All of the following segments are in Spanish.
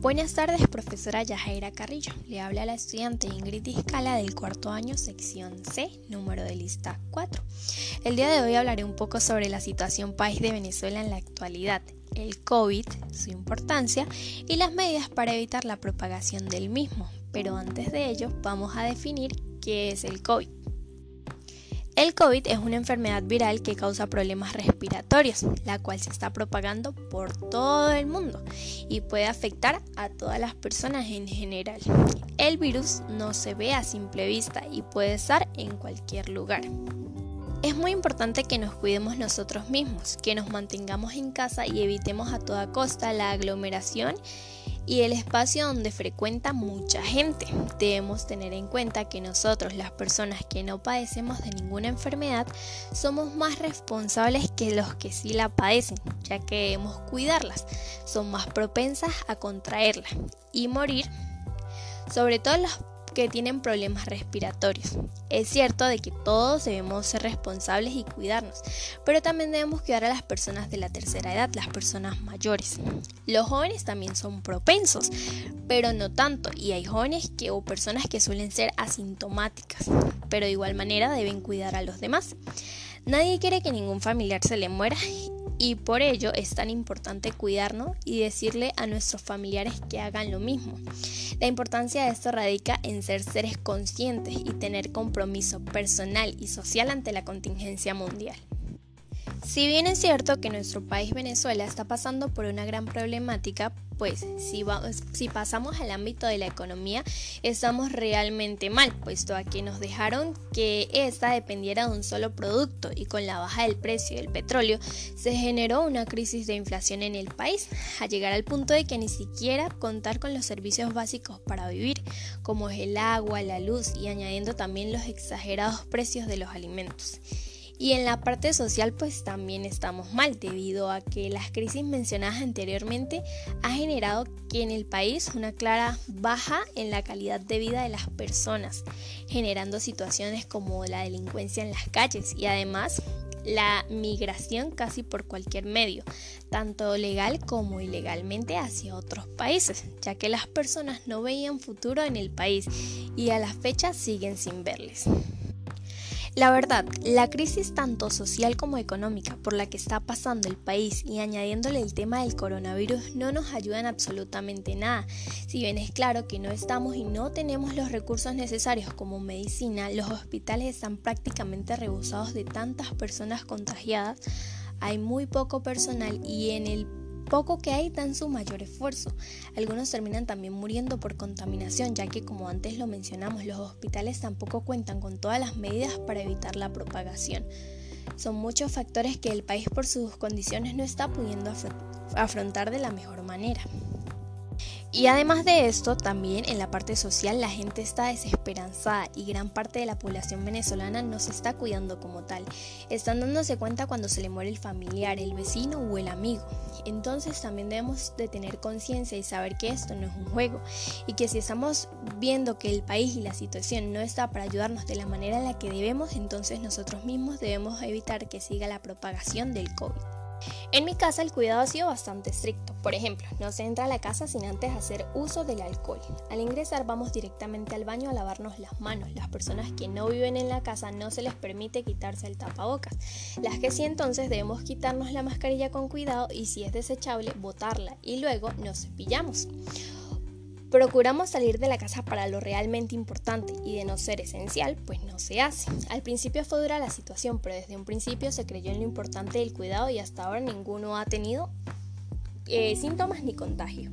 Buenas tardes, profesora Yajaira Carrillo. Le habla la estudiante Ingrid Iscala del cuarto año, sección C, número de lista 4. El día de hoy hablaré un poco sobre la situación país de Venezuela en la actualidad, el COVID, su importancia y las medidas para evitar la propagación del mismo. Pero antes de ello, vamos a definir qué es el COVID. El COVID es una enfermedad viral que causa problemas respiratorios, la cual se está propagando por todo el mundo y puede afectar a todas las personas en general. El virus no se ve a simple vista y puede estar en cualquier lugar. Es muy importante que nos cuidemos nosotros mismos, que nos mantengamos en casa y evitemos a toda costa la aglomeración y el espacio donde frecuenta mucha gente. Debemos tener en cuenta que nosotros, las personas que no padecemos de ninguna enfermedad, somos más responsables que los que sí la padecen, ya que debemos cuidarlas. Son más propensas a contraerla y morir, sobre todo las que tienen problemas respiratorios. Es cierto de que todos debemos ser responsables y cuidarnos, pero también debemos cuidar a las personas de la tercera edad, las personas mayores. Los jóvenes también son propensos, pero no tanto, y hay jóvenes que o personas que suelen ser asintomáticas, pero de igual manera deben cuidar a los demás. Nadie quiere que ningún familiar se le muera y por ello es tan importante cuidarnos y decirle a nuestros familiares que hagan lo mismo. La importancia de esto radica en ser seres conscientes y tener compromiso personal y social ante la contingencia mundial. Si bien es cierto que nuestro país Venezuela está pasando por una gran problemática, pues si, si pasamos al ámbito de la economía, estamos realmente mal, puesto a que nos dejaron que esta dependiera de un solo producto y con la baja del precio del petróleo se generó una crisis de inflación en el país, a llegar al punto de que ni siquiera contar con los servicios básicos para vivir, como es el agua, la luz y añadiendo también los exagerados precios de los alimentos. Y en la parte social pues también estamos mal debido a que las crisis mencionadas anteriormente ha generado que en el país una clara baja en la calidad de vida de las personas, generando situaciones como la delincuencia en las calles y además la migración casi por cualquier medio, tanto legal como ilegalmente hacia otros países, ya que las personas no veían futuro en el país y a la fecha siguen sin verles. La verdad, la crisis tanto social como económica por la que está pasando el país y añadiéndole el tema del coronavirus no nos ayudan absolutamente nada. Si bien es claro que no estamos y no tenemos los recursos necesarios como medicina, los hospitales están prácticamente rebosados de tantas personas contagiadas, hay muy poco personal y en el poco que hay dan su mayor esfuerzo. Algunos terminan también muriendo por contaminación, ya que como antes lo mencionamos, los hospitales tampoco cuentan con todas las medidas para evitar la propagación. Son muchos factores que el país por sus condiciones no está pudiendo afrontar de la mejor manera. Y además de esto, también en la parte social la gente está desesperanzada y gran parte de la población venezolana no se está cuidando como tal. Están dándose cuenta cuando se le muere el familiar, el vecino o el amigo. Entonces también debemos de tener conciencia y saber que esto no es un juego y que si estamos viendo que el país y la situación no está para ayudarnos de la manera en la que debemos, entonces nosotros mismos debemos evitar que siga la propagación del COVID. En mi casa el cuidado ha sido bastante estricto. Por ejemplo, no se entra a la casa sin antes hacer uso del alcohol. Al ingresar vamos directamente al baño a lavarnos las manos. Las personas que no viven en la casa no se les permite quitarse el tapabocas. Las que sí entonces debemos quitarnos la mascarilla con cuidado y si es desechable botarla y luego nos cepillamos. Procuramos salir de la casa para lo realmente importante y de no ser esencial, pues no se hace. Al principio fue dura la situación, pero desde un principio se creyó en lo importante del cuidado y hasta ahora ninguno ha tenido eh, síntomas ni contagio.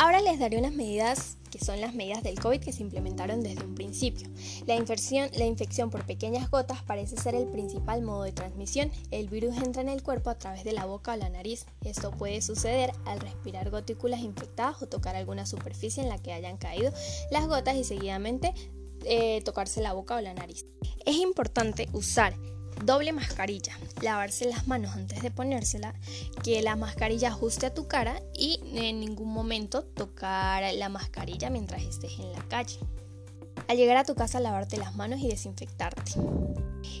Ahora les daré unas medidas que son las medidas del COVID que se implementaron desde un principio. La infección, la infección por pequeñas gotas parece ser el principal modo de transmisión. El virus entra en el cuerpo a través de la boca o la nariz. Esto puede suceder al respirar gotículas infectadas o tocar alguna superficie en la que hayan caído las gotas y seguidamente eh, tocarse la boca o la nariz. Es importante usar doble mascarilla, lavarse las manos antes de ponérsela, que la mascarilla ajuste a tu cara y en ningún momento tocar la mascarilla mientras estés en la calle. Al llegar a tu casa, lavarte las manos y desinfectarte.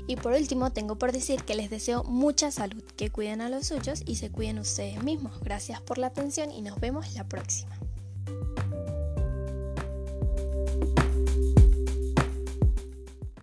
Y por último, tengo por decir que les deseo mucha salud, que cuiden a los suyos y se cuiden ustedes mismos. Gracias por la atención y nos vemos la próxima.